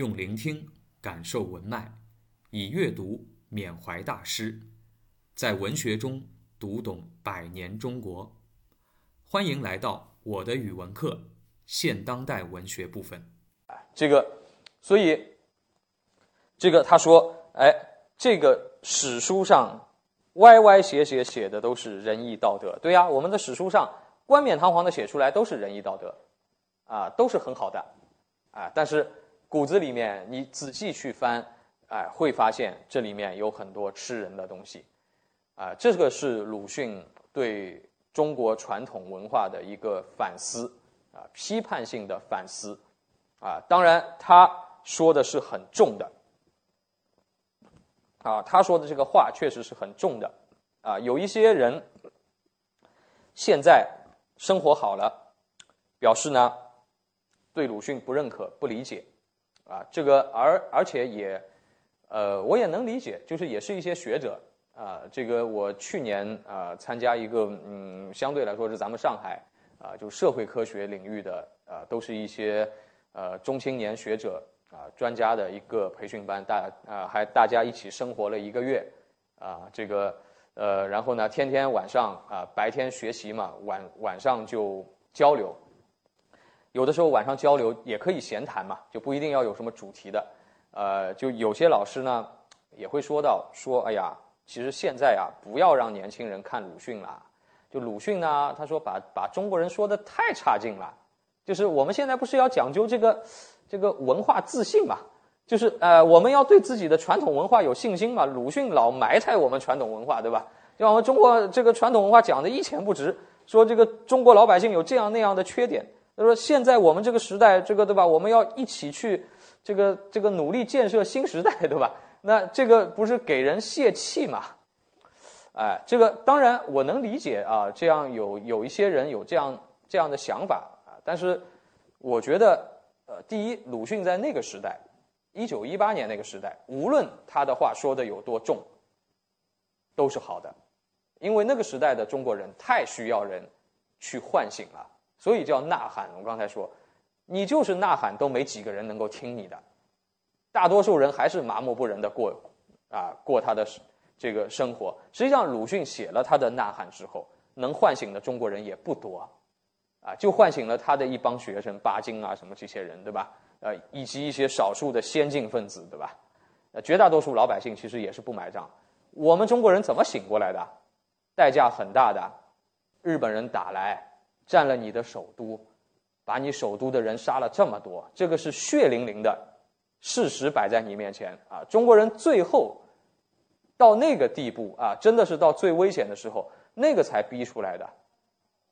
用聆听感受文脉，以阅读缅怀大师，在文学中读懂百年中国。欢迎来到我的语文课现当代文学部分。这个，所以这个他说，哎，这个史书上歪歪斜斜写的都是仁义道德，对呀，我们的史书上冠冕堂皇的写出来都是仁义道德，啊，都是很好的，啊，但是。骨子里面，你仔细去翻，哎，会发现这里面有很多吃人的东西，啊，这个是鲁迅对中国传统文化的一个反思，啊，批判性的反思，啊，当然他说的是很重的，啊，他说的这个话确实是很重的，啊，有一些人现在生活好了，表示呢对鲁迅不认可、不理解。啊，这个而而且也，呃，我也能理解，就是也是一些学者啊。这个我去年啊参加一个嗯，相对来说是咱们上海啊，就社会科学领域的啊，都是一些呃中青年学者啊专家的一个培训班，大啊还大家一起生活了一个月啊，这个呃，然后呢，天天晚上啊白天学习嘛，晚晚上就交流。有的时候晚上交流也可以闲谈嘛，就不一定要有什么主题的。呃，就有些老师呢也会说到说，哎呀，其实现在啊，不要让年轻人看鲁迅了。就鲁迅呢，他说把把中国人说的太差劲了。就是我们现在不是要讲究这个这个文化自信嘛？就是呃，我们要对自己的传统文化有信心嘛。鲁迅老埋汰我们传统文化，对吧？就我们中国这个传统文化讲的一钱不值，说这个中国老百姓有这样那样的缺点。他说：“现在我们这个时代，这个对吧？我们要一起去，这个这个努力建设新时代，对吧？那这个不是给人泄气嘛？哎，这个当然我能理解啊，这样有有一些人有这样这样的想法啊。但是我觉得，呃，第一，鲁迅在那个时代，一九一八年那个时代，无论他的话说的有多重，都是好的，因为那个时代的中国人太需要人去唤醒了。”所以叫呐喊。我刚才说，你就是呐喊，都没几个人能够听你的，大多数人还是麻木不仁的过，啊，过他的这个生活。实际上，鲁迅写了他的呐喊之后，能唤醒的中国人也不多，啊，就唤醒了他的一帮学生，巴金啊什么这些人，对吧？呃，以及一些少数的先进分子，对吧？呃，绝大多数老百姓其实也是不买账。我们中国人怎么醒过来的？代价很大的，日本人打来。占了你的首都，把你首都的人杀了这么多，这个是血淋淋的事实摆在你面前啊！中国人最后到那个地步啊，真的是到最危险的时候，那个才逼出来的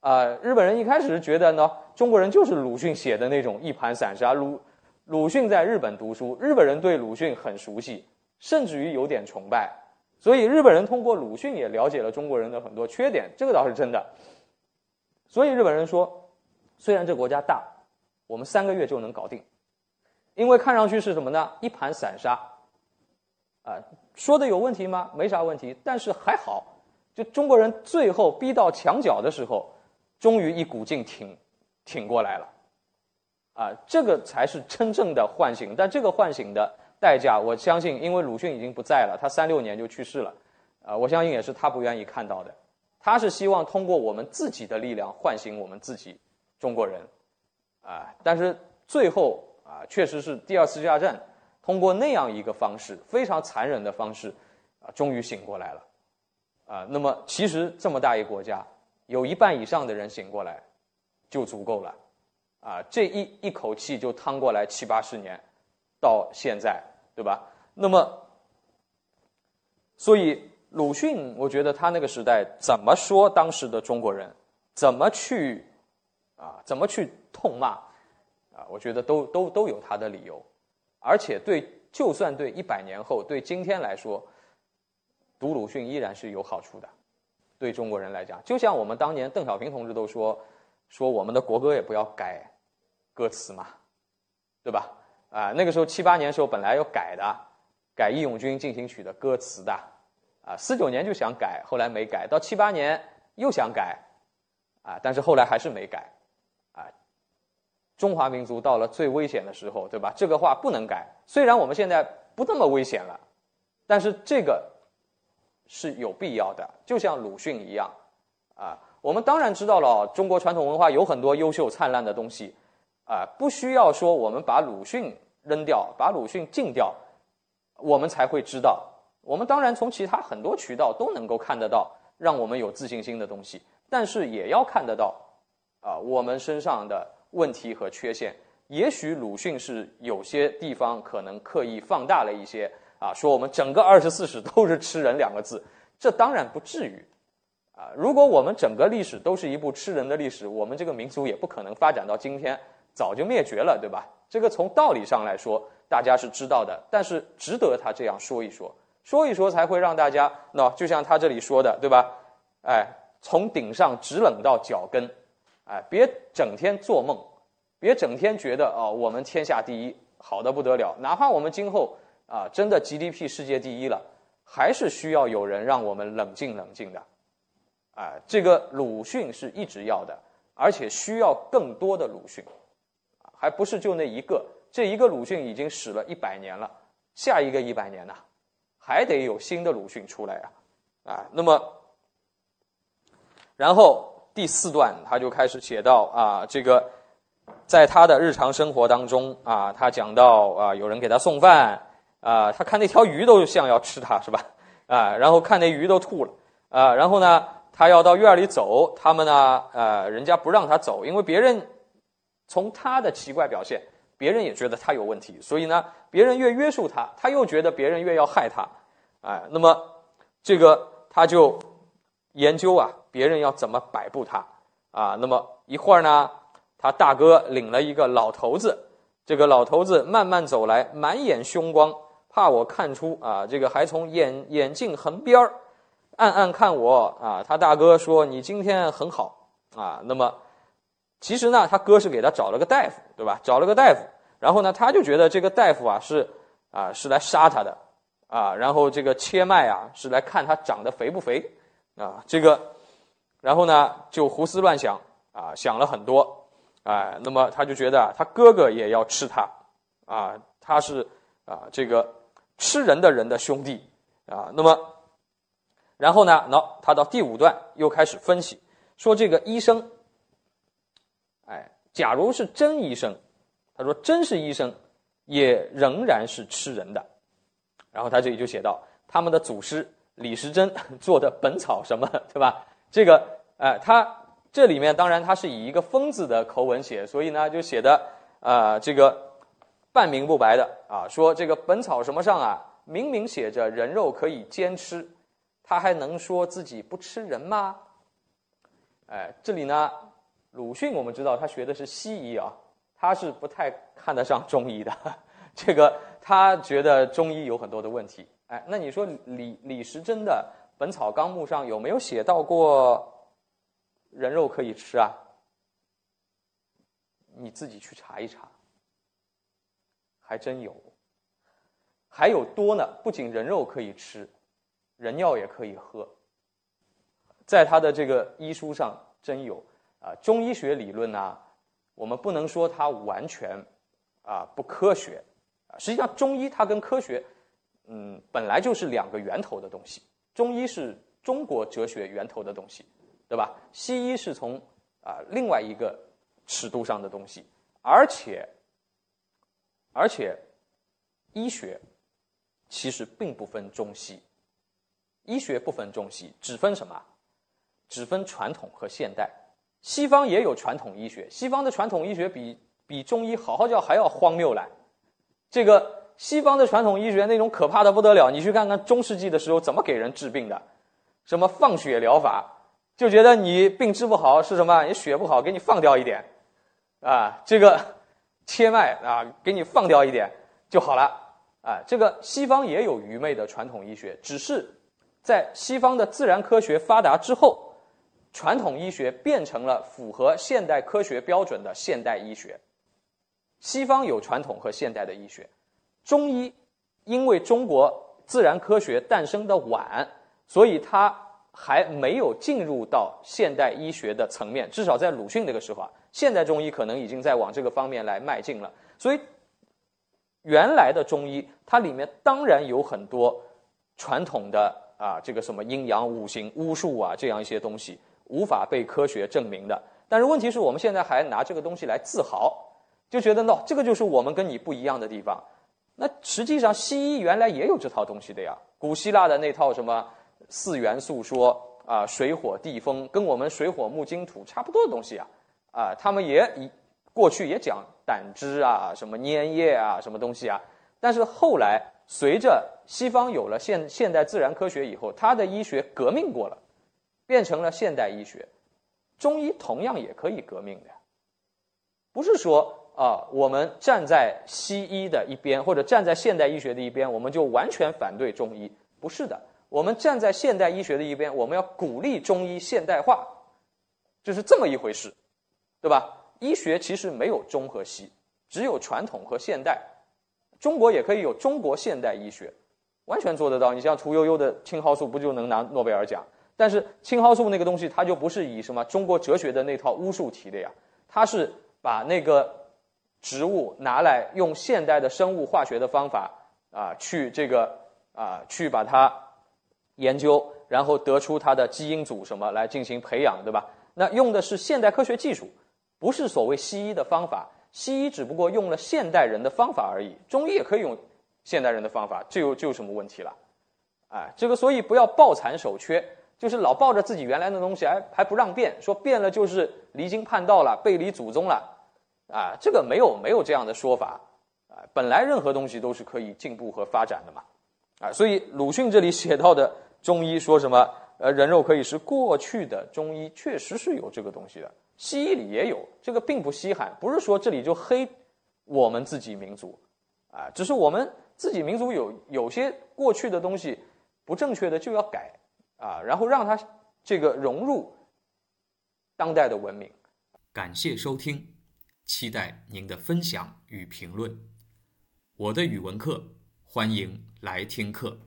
啊！日本人一开始觉得呢，中国人就是鲁迅写的那种一盘散沙。鲁鲁迅在日本读书，日本人对鲁迅很熟悉，甚至于有点崇拜，所以日本人通过鲁迅也了解了中国人的很多缺点，这个倒是真的。所以日本人说，虽然这国家大，我们三个月就能搞定，因为看上去是什么呢？一盘散沙，啊，说的有问题吗？没啥问题，但是还好，就中国人最后逼到墙角的时候，终于一股劲挺挺过来了，啊，这个才是真正的唤醒。但这个唤醒的代价，我相信，因为鲁迅已经不在了，他三六年就去世了，啊，我相信也是他不愿意看到的。他是希望通过我们自己的力量唤醒我们自己中国人，啊，但是最后啊，确实是第二次世界大战通过那样一个方式，非常残忍的方式，啊，终于醒过来了，啊，那么其实这么大一个国家，有一半以上的人醒过来就足够了，啊，这一一口气就趟过来七八十年，到现在，对吧？那么，所以。鲁迅，我觉得他那个时代怎么说当时的中国人，怎么去啊，怎么去痛骂啊，我觉得都都都有他的理由，而且对，就算对一百年后，对今天来说，读鲁迅依然是有好处的，对中国人来讲，就像我们当年邓小平同志都说，说我们的国歌也不要改歌词嘛，对吧？啊，那个时候七八年时候本来要改的，改《义勇军进行曲》的歌词的。啊，四九年就想改，后来没改；到七八年又想改，啊，但是后来还是没改，啊。中华民族到了最危险的时候，对吧？这个话不能改。虽然我们现在不那么危险了，但是这个是有必要的。就像鲁迅一样，啊，我们当然知道了，中国传统文化有很多优秀灿烂的东西，啊，不需要说我们把鲁迅扔掉，把鲁迅禁掉，我们才会知道。我们当然从其他很多渠道都能够看得到，让我们有自信心的东西，但是也要看得到，啊，我们身上的。问题和缺陷，也许鲁迅是有些地方可能刻意放大了一些啊，说我们整个二十四史都是吃人两个字，这当然不至于啊。如果我们整个历史都是一部吃人的历史，我们这个民族也不可能发展到今天，早就灭绝了，对吧？这个从道理上来说，大家是知道的，但是值得他这样说一说，说一说才会让大家，那就像他这里说的，对吧？哎，从顶上直冷到脚跟。哎，别整天做梦，别整天觉得啊，我们天下第一，好的不得了。哪怕我们今后啊，真的 GDP 世界第一了，还是需要有人让我们冷静冷静的。哎，这个鲁迅是一直要的，而且需要更多的鲁迅，还不是就那一个。这一个鲁迅已经使了一百年了，下一个一百年呢，还得有新的鲁迅出来啊。啊，那么，然后。第四段，他就开始写到啊，这个在他的日常生活当中啊，他讲到啊，有人给他送饭啊，他看那条鱼都像要吃他，是吧？啊，然后看那鱼都吐了啊，然后呢，他要到院里走，他们呢，呃，人家不让他走，因为别人从他的奇怪表现，别人也觉得他有问题，所以呢，别人越约束他，他又觉得别人越要害他，哎，那么这个他就研究啊。别人要怎么摆布他啊？那么一会儿呢，他大哥领了一个老头子，这个老头子慢慢走来，满眼凶光，怕我看出啊，这个还从眼眼镜横边儿暗暗看我啊。他大哥说：“你今天很好啊。”那么其实呢，他哥是给他找了个大夫，对吧？找了个大夫，然后呢，他就觉得这个大夫啊是啊是来杀他的啊，然后这个切脉啊是来看他长得肥不肥啊，这个。然后呢，就胡思乱想啊，想了很多，哎，那么他就觉得他哥哥也要吃他，啊，他是啊这个吃人的人的兄弟啊。那么，然后呢，那他到第五段又开始分析，说这个医生，假如是真医生，他说真是医生，也仍然是吃人的。然后他这里就写到他们的祖师李时珍 做的《本草》什么，对吧？这个。哎，他这里面当然他是以一个疯子的口吻写，所以呢就写的啊这个半明不白的啊，说这个《本草》什么上啊，明明写着人肉可以煎吃，他还能说自己不吃人吗？哎，这里呢，鲁迅我们知道他学的是西医啊，他是不太看得上中医的，这个他觉得中医有很多的问题。哎，那你说李李时珍的《本草纲目》上有没有写到过？人肉可以吃啊，你自己去查一查，还真有，还有多呢。不仅人肉可以吃，人尿也可以喝。在他的这个医书上真有啊。中医学理论呢，我们不能说它完全啊不科学啊。实际上，中医它跟科学，嗯，本来就是两个源头的东西。中医是中国哲学源头的东西。对吧？西医是从啊另外一个尺度上的东西，而且而且医学其实并不分中西，医学不分中西，只分什么？只分传统和现代。西方也有传统医学，西方的传统医学比比中医好好叫还要荒谬来。这个西方的传统医学那种可怕的不得了，你去看看中世纪的时候怎么给人治病的，什么放血疗法。就觉得你病治不好是什么？你血不好，给你放掉一点，啊，这个切脉啊，给你放掉一点就好了，啊，这个西方也有愚昧的传统医学，只是在西方的自然科学发达之后，传统医学变成了符合现代科学标准的现代医学。西方有传统和现代的医学，中医因为中国自然科学诞生的晚，所以它。还没有进入到现代医学的层面，至少在鲁迅那个时候啊，现代中医可能已经在往这个方面来迈进了。所以，原来的中医它里面当然有很多传统的啊，这个什么阴阳五行、巫术啊这样一些东西，无法被科学证明的。但是问题是我们现在还拿这个东西来自豪，就觉得 no，，这个就是我们跟你不一样的地方。那实际上西医原来也有这套东西的呀，古希腊的那套什么四元素说啊，水火地风，跟我们水火木金土差不多的东西啊，啊，他们也以过去也讲胆汁啊，什么粘液啊，什么东西啊。但是后来随着西方有了现现代自然科学以后，它的医学革命过了，变成了现代医学。中医同样也可以革命的，不是说啊，我们站在西医的一边，或者站在现代医学的一边，我们就完全反对中医。不是的，我们站在现代医学的一边，我们要鼓励中医现代化，就是这么一回事，对吧？医学其实没有中和西，只有传统和现代。中国也可以有中国现代医学，完全做得到。你像屠呦呦的青蒿素，不就能拿诺贝尔奖？但是青蒿素那个东西，它就不是以什么中国哲学的那套巫术提的呀，它是把那个植物拿来用现代的生物化学的方法啊，去这个啊，去把它研究，然后得出它的基因组什么来进行培养，对吧？那用的是现代科学技术，不是所谓西医的方法。西医只不过用了现代人的方法而已，中医也可以用现代人的方法，这有这有什么问题了？哎，这个所以不要抱残守缺。就是老抱着自己原来的东西，还还不让变，说变了就是离经叛道了，背离祖宗了，啊，这个没有没有这样的说法，啊，本来任何东西都是可以进步和发展的嘛，啊，所以鲁迅这里写到的中医说什么，呃，人肉可以是过去的中医确实是有这个东西的，西医里也有，这个并不稀罕，不是说这里就黑我们自己民族，啊，只是我们自己民族有有些过去的东西不正确的就要改。啊，然后让它这个融入当代的文明。感谢收听，期待您的分享与评论。我的语文课，欢迎来听课。